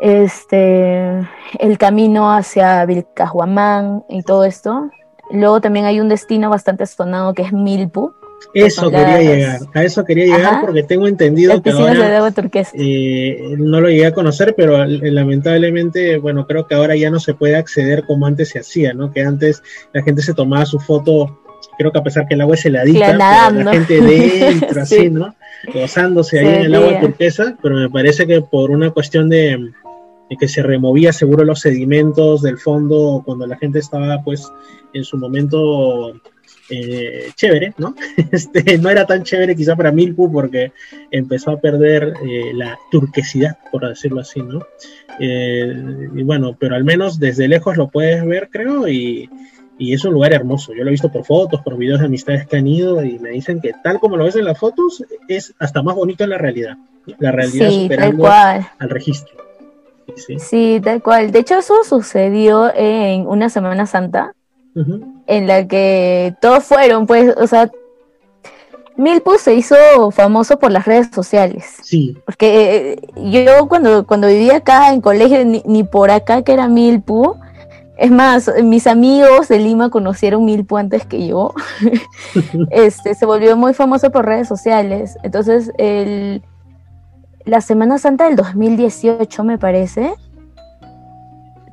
este, el camino hacia Vilcajuamán y todo esto, Luego también hay un destino bastante sonado que es Milpu. Eso quería llegar, a eso quería llegar porque tengo entendido que ahora eh, no lo llegué a conocer, pero lamentablemente, bueno, creo que ahora ya no se puede acceder como antes se hacía, ¿no? Que antes la gente se tomaba su foto, creo que a pesar que el agua es heladita, la gente dentro, así, ¿no? Gozándose ahí en el agua turquesa, pero me parece que por una cuestión de, de que se removía seguro los sedimentos del fondo cuando la gente estaba pues en su momento eh, chévere, ¿no? Este, no era tan chévere quizá para Milpu porque empezó a perder eh, la turquesidad, por decirlo así, ¿no? Eh, y bueno, pero al menos desde lejos lo puedes ver, creo, y, y, es un lugar hermoso. Yo lo he visto por fotos, por videos de amistades que han ido y me dicen que tal como lo ves en las fotos, es hasta más bonito en la realidad. La realidad sí, superando al registro. Sí. sí, tal cual. De hecho, eso sucedió en una Semana Santa en la que todos fueron, pues, o sea, Milpu se hizo famoso por las redes sociales. Sí. Porque eh, yo cuando, cuando vivía acá en colegio, ni, por acá que era Milpu, es más, mis amigos de Lima conocieron Milpu antes que yo. este, se volvió muy famoso por redes sociales. Entonces, el, la Semana Santa del 2018, me parece,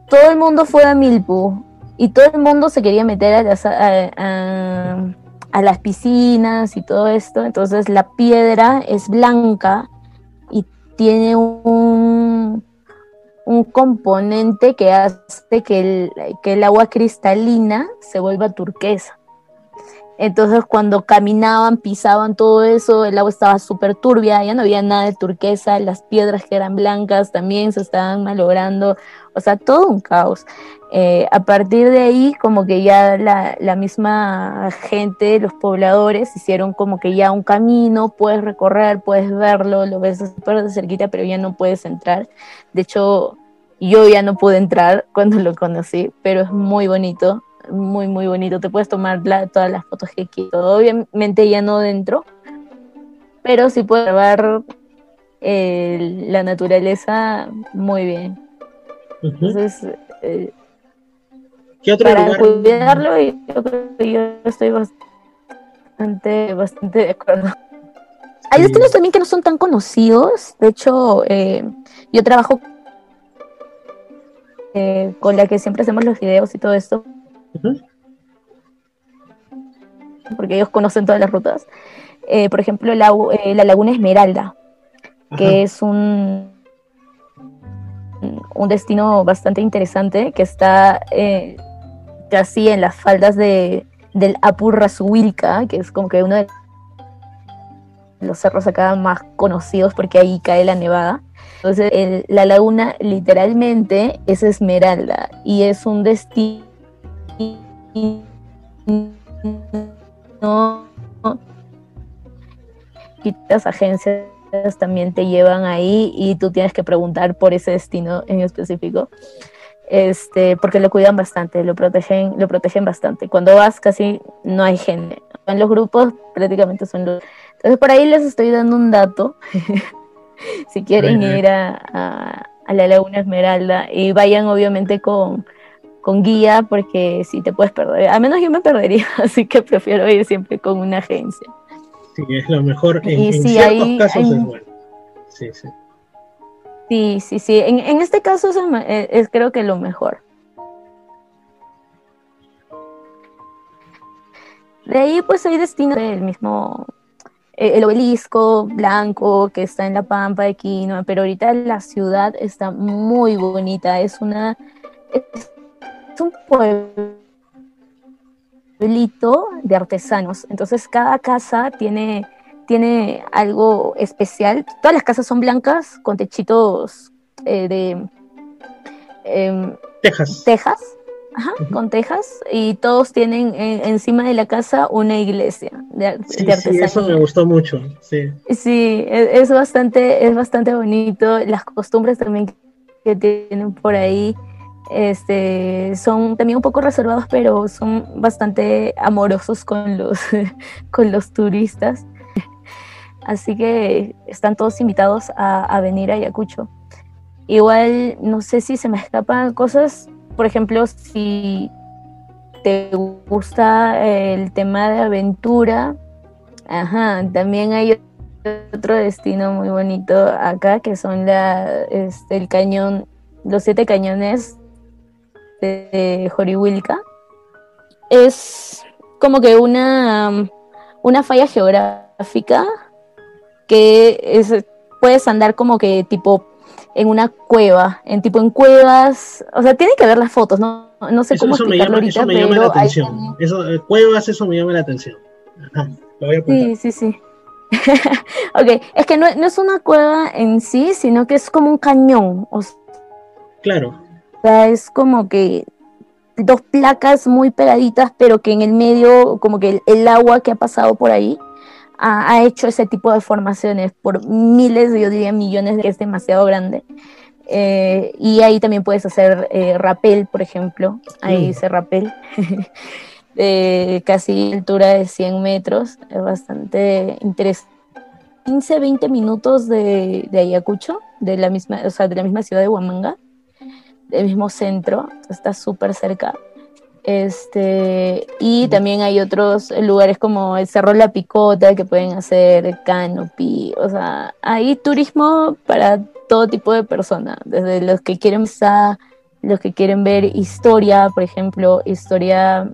todo el mundo fue a Milpu y todo el mundo se quería meter a las, a, las piscinas y todo esto. Entonces la piedra es blanca y tiene un, un componente que hace que el, que el agua cristalina se vuelva turquesa. Entonces cuando caminaban, pisaban todo eso, el agua estaba súper turbia, ya no había nada de turquesa, las piedras que eran blancas también se estaban malogrando, o sea, todo un caos. Eh, a partir de ahí, como que ya la, la, misma gente, los pobladores, hicieron como que ya un camino, puedes recorrer, puedes verlo, lo ves súper de cerquita, pero ya no puedes entrar. De hecho, yo ya no pude entrar cuando lo conocí, pero es muy bonito muy, muy bonito. Te puedes tomar todas las fotos que quieras. Obviamente ya no dentro, pero sí puedes ver eh, la naturaleza muy bien. Entonces, eh, ¿Qué otro para lugar? cuidarlo, y yo creo que yo estoy bastante, bastante de acuerdo. Hay destinos también que no son tan conocidos. De hecho, eh, yo trabajo eh, con la que siempre hacemos los videos y todo esto, porque ellos conocen todas las rutas. Eh, por ejemplo, la, eh, la, Laguna Esmeralda, que es un, un destino bastante interesante que está eh, casi en las faldas de, del Apurrazuilca, que es como que uno de los cerros acá más conocidos porque ahí cae la nevada. Entonces, la laguna literalmente es Esmeralda y es un destino y las agencias también te llevan ahí y tú tienes que preguntar por ese destino en específico. Este, porque lo cuidan bastante, lo protegen, lo protegen bastante. Cuando vas casi no hay gente. En los grupos prácticamente son los. Entonces por ahí les estoy dando un dato. si quieren ir a, la Laguna Esmeralda y vayan obviamente con, con guía porque si te puedes perder. Al menos yo me perdería, así que prefiero ir siempre con una agencia. Sí, es lo mejor. En, ciertos casos es bueno. Sí, sí. Sí, sí, sí. En, este caso eh, es, creo que lo mejor. De ahí pues hay destino del mismo, eh, el obelisco blanco que está en la Pampa de Quinoa, pero ahorita la ciudad está muy bonita, es una, es un pueblo de artesanos. Entonces cada casa tiene, tiene algo especial. Todas las casas son blancas con techitos eh, de em, Texas. Tejas. con tejas y todos tienen encima de la casa una iglesia de, sí, Sí, eso me gustó mucho, sí. Sí, es, es, bastante, es bastante bonito, las costumbres también que tienen por ahí este, son también un poco reservados, pero son bastante amorosos con los, con los turistas. Así que están todos invitados a, venir a Ayacucho. Igual, no sé si se me escapan cosas, por ejemplo, si te gusta el tema de aventura, ajá, también hay otro destino muy bonito acá, que son la, este, el cañón, los siete cañones de Joriwilca es como que una, una falla geográfica que es, puedes andar como que tipo en una cueva, en tipo en cuevas, o sea, tiene que ver las fotos, no, no sé cómo eso me llama, eso me llama la atención. Eso, eh, cuevas, eso me llama la atención. sí, sí, sí. ok, es que no, no, es una cueva en sí, sino que es como un cañón. claro es como que dos placas muy pegaditas, pero que en el medio, como que el, agua que ha pasado por ahí ha, hecho ese tipo de formaciones por miles, yo diría millones, que es demasiado grande. Eh, y ahí también puedes hacer eh, rapel, por ejemplo. Ahí dice rapel. de casi altura de 100 metros. Es bastante interesante. 15, 20 minutos de, de Ayacucho, de la misma, o sea, de la misma ciudad de Huamanga el mismo centro, está súper cerca. Este, y también hay otros lugares como el Cerro La Picota que pueden hacer canopy, o sea, hay turismo para todo tipo de personas, desde los que quieren los que quieren ver historia, por ejemplo, historia,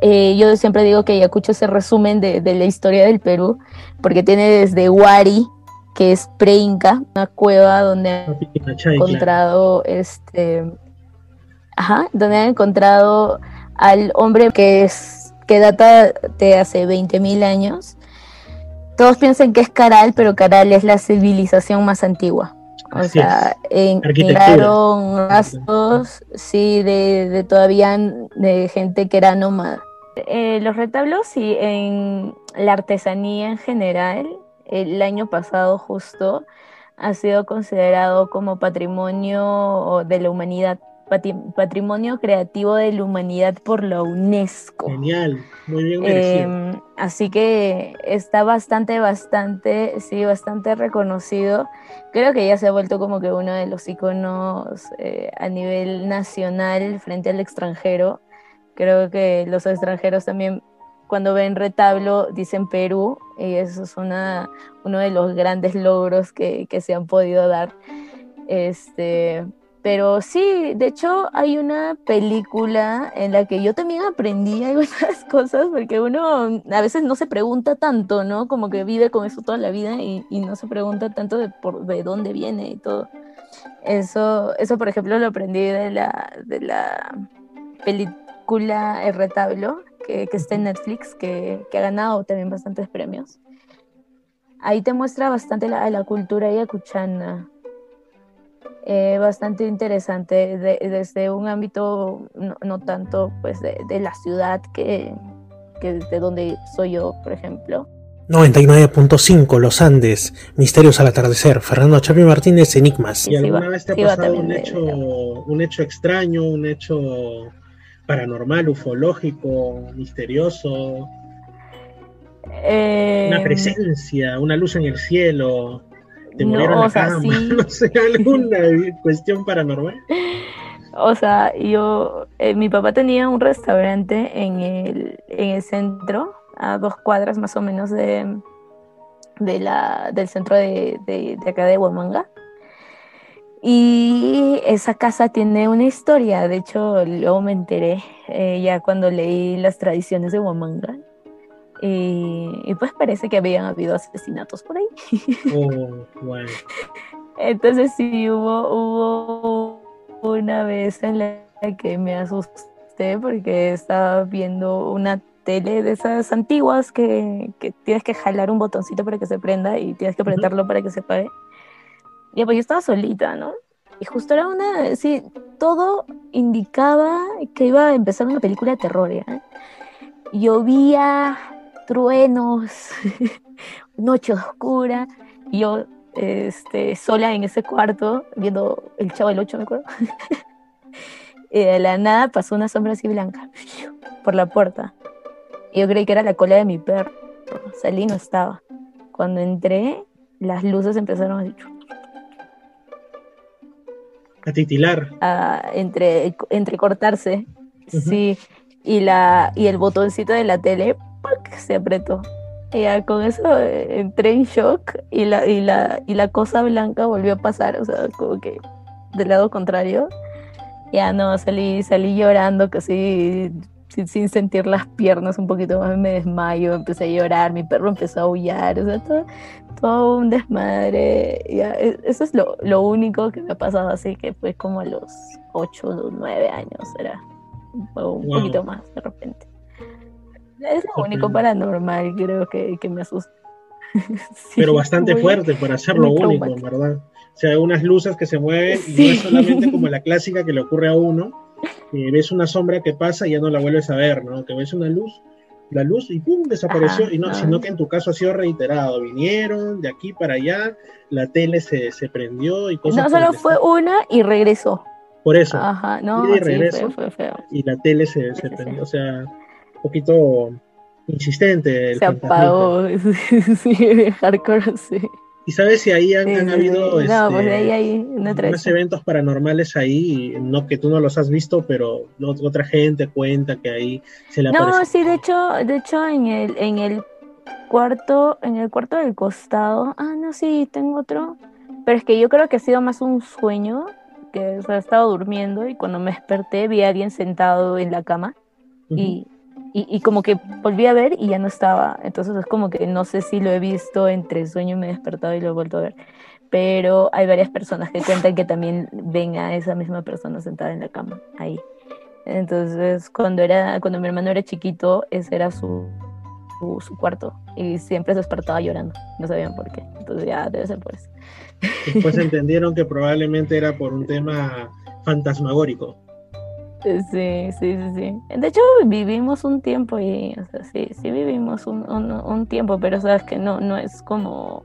eh, yo siempre digo que Ayacucho se resumen de, de la historia del Perú, porque tiene desde Huari, que es pre-Inca, una cueva donde han encontrado este ajá, donde han encontrado al hombre que es que data de hace 20.000 años. Todos piensan que es Caral, pero Caral es la civilización más antigua. O sea, encontraron rastros, sí, de, de, todavía de gente que era nómada. Eh, los retablos y en la artesanía en general el año pasado justo ha sido considerado como patrimonio de la humanidad, patrimonio creativo de la humanidad por la UNESCO. Genial, muy bien em, así que está bastante, bastante, sí, bastante reconocido. Creo que ya se ha vuelto como que uno de los iconos eh, a nivel nacional frente al extranjero. Creo que los extranjeros también cuando ven retablo dicen Perú y eso es una, uno de los grandes logros que, que, se han podido dar. Este, pero sí, de hecho hay una película en la que yo también aprendí algunas cosas porque uno a veces no se pregunta tanto, ¿no? Como que vive con eso toda la vida y, y no se pregunta tanto de, por, de dónde viene y todo. Eso, eso, por ejemplo, lo aprendí de la, de la película El Retablo, que, está en Netflix, que, ha ganado también bastantes premios. Ahí te muestra bastante la, la cultura ayacuchana. eh, bastante interesante desde un ámbito no, tanto pues de, la ciudad que, que de donde soy yo, por ejemplo. 99.5 Los Andes, Misterios al atardecer, Fernando Chapi Martínez, Enigmas. ¿Y alguna vez te ha pasado un hecho, un hecho extraño, un hecho paranormal, ufológico, misterioso? Eh, una presencia, una luz en el cielo, te no, la cama, no sé, alguna cuestión paranormal. O sea, yo, eh, mi papá tenía un restaurante en el, en el centro a dos cuadras más o menos de, de la, del centro de, de, acá de Huamanga. Y esa casa tiene una historia, de hecho luego me enteré eh, ya cuando leí las tradiciones de Huamanga. Y, pues parece que habían habido asesinatos por ahí. Oh, bueno. Entonces sí, hubo, hubo una vez en la que me asusté porque estaba viendo una tele de esas antiguas que, tienes que jalar un botoncito para que se prenda y tienes que apretarlo para que se apague. Y pues yo estaba solita, ¿no? Y justo era una, sí, todo indicaba que iba a empezar una película de terror. Llovía, truenos, noche oscura, yo este, sola en ese cuarto, viendo el chavo del 8, me acuerdo. y de la nada pasó una sombra así blanca por la puerta. Yo creí que era la cola de mi perro. Salí no estaba. Cuando entré, las luces empezaron a... A titilar. A entre, entrecortarse. Sí. Y, la, y el botoncito de la tele se apretó. Y ya con eso eh, entré en shock y la, y, la, y la cosa blanca volvió a pasar, o sea, como que del lado contrario. Ya no, salí, salí llorando casi sin, sentir las piernas un poquito más, me desmayo, empecé a llorar, mi perro empezó a aullar, o sea, todo, todo un desmadre. Ya, e, eso es lo, lo, único que me ha pasado así, que fue como a los 8 o 9 años, era un, poquito más de repente. Es lo único paranormal, creo que, que me asusta. Pero bastante fuerte para ser lo único, ¿verdad? O sea, unas luces que se mueven y no es solamente como la clásica que le ocurre a uno, ves una sombra que pasa y ya no la vuelves a ver, ¿no? Que ves una luz, la luz y ¡pum! desapareció, y no, sino que en tu caso ha sido reiterado, vinieron de aquí para allá, la tele se, se prendió y cosas No solo fue una y regresó. Por eso. Ajá, no, y regresó, fue, feo. Y la tele se, se prendió, o sea, un poquito insistente. El se apagó, sí, hardcore, sí. ¿Y sabes si ahí han, habido este, unos eventos paranormales ahí, no que tú no los has visto, pero otra gente cuenta que ahí se le No, sí, de hecho, de hecho en el en el cuarto, en el cuarto del costado, ah, no, sí, tengo otro, pero es que yo creo que ha sido más un sueño, que o estaba durmiendo y cuando me desperté vi a alguien sentado en la cama y y, como que volví a ver y ya no estaba. Entonces es como que no sé si lo he visto entre sueño y me he despertado y lo he vuelto a ver. Pero hay varias personas que cuentan que también ven a esa misma persona sentada en la cama, ahí. Entonces, cuando, era, cuando mi hermano era chiquito, ese era su, su, cuarto. Y siempre se despertaba llorando. No sabían por qué. Entonces ya debe ser por eso. Después entendieron que probablemente era por un tema fantasmagórico. Sí, sí, sí, sí. De hecho, vivimos un tiempo y, o sea, sí, sí vivimos un, un, tiempo, pero sabes que no, no es como,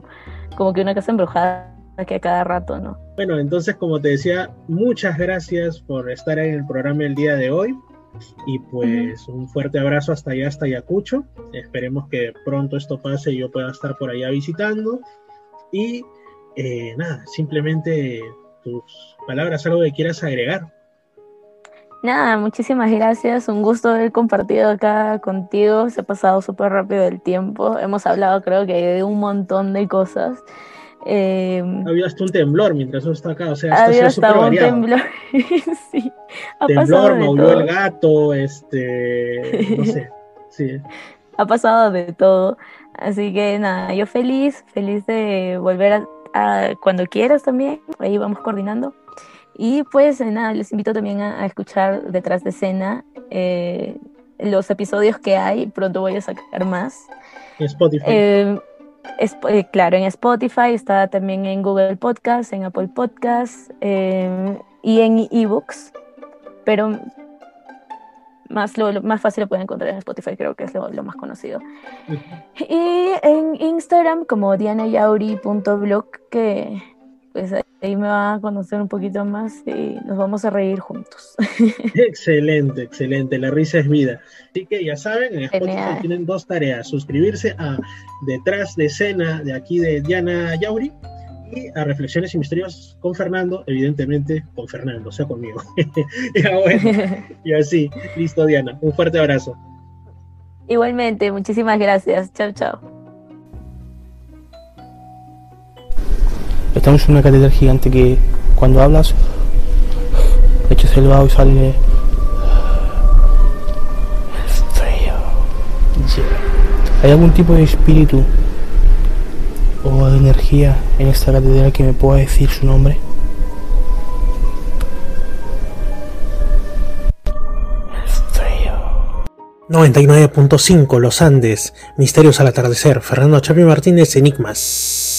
como que una casa embrujada que a cada rato, ¿no? Bueno, entonces, como te decía, muchas gracias por estar en el programa el día de hoy. Y pues un fuerte abrazo hasta allá, hasta Ayacucho. Esperemos que pronto esto pase y yo pueda estar por allá visitando. Y eh, nada, simplemente tus palabras, algo que quieras agregar. Nada, muchísimas gracias. Un gusto haber compartido acá contigo. Se ha pasado súper rápido el tiempo. Hemos hablado, creo que, de un montón de cosas. Eh, había hasta un temblor mientras uno está acá. O sea, había hasta un temblor. sí. Ha temblor, maulló el gato, este. No sé. Sí. Ha pasado de todo. Así que nada, yo feliz, feliz de volver a cuando quieras también. Ahí vamos coordinando. Y pues nada, les invito también a, escuchar detrás de escena eh, los episodios que hay, pronto voy a sacar más. Spotify. Eh, eh, claro, en Spotify, está también en Google Podcast, en Apple Podcast y en eBooks. Pero más, lo, más fácil lo pueden encontrar en Spotify, creo que es lo, más conocido. Y en Instagram como dianayauri.blog, que pues ahí me va a conocer un poquito más y nos vamos a reír juntos. Excelente, excelente. La risa es vida. Así que ya saben, en Spotify tienen dos tareas: suscribirse a Detrás de Escena de aquí de Diana Yauri a Reflexiones y Misterios con Fernando, evidentemente con Fernando, o sea, conmigo. y así, listo Diana, un fuerte abrazo. Igualmente, muchísimas gracias. Chao, chao. Estamos en una catedral gigante que cuando hablas echas el vaho y sale el frío. ¿Hay algún tipo de espíritu o de energía en esta catedral que me pueda decir su nombre? El frío. 99.5 Los Andes, Misterios al atardecer, Fernando Chapi Martínez, Enigmas.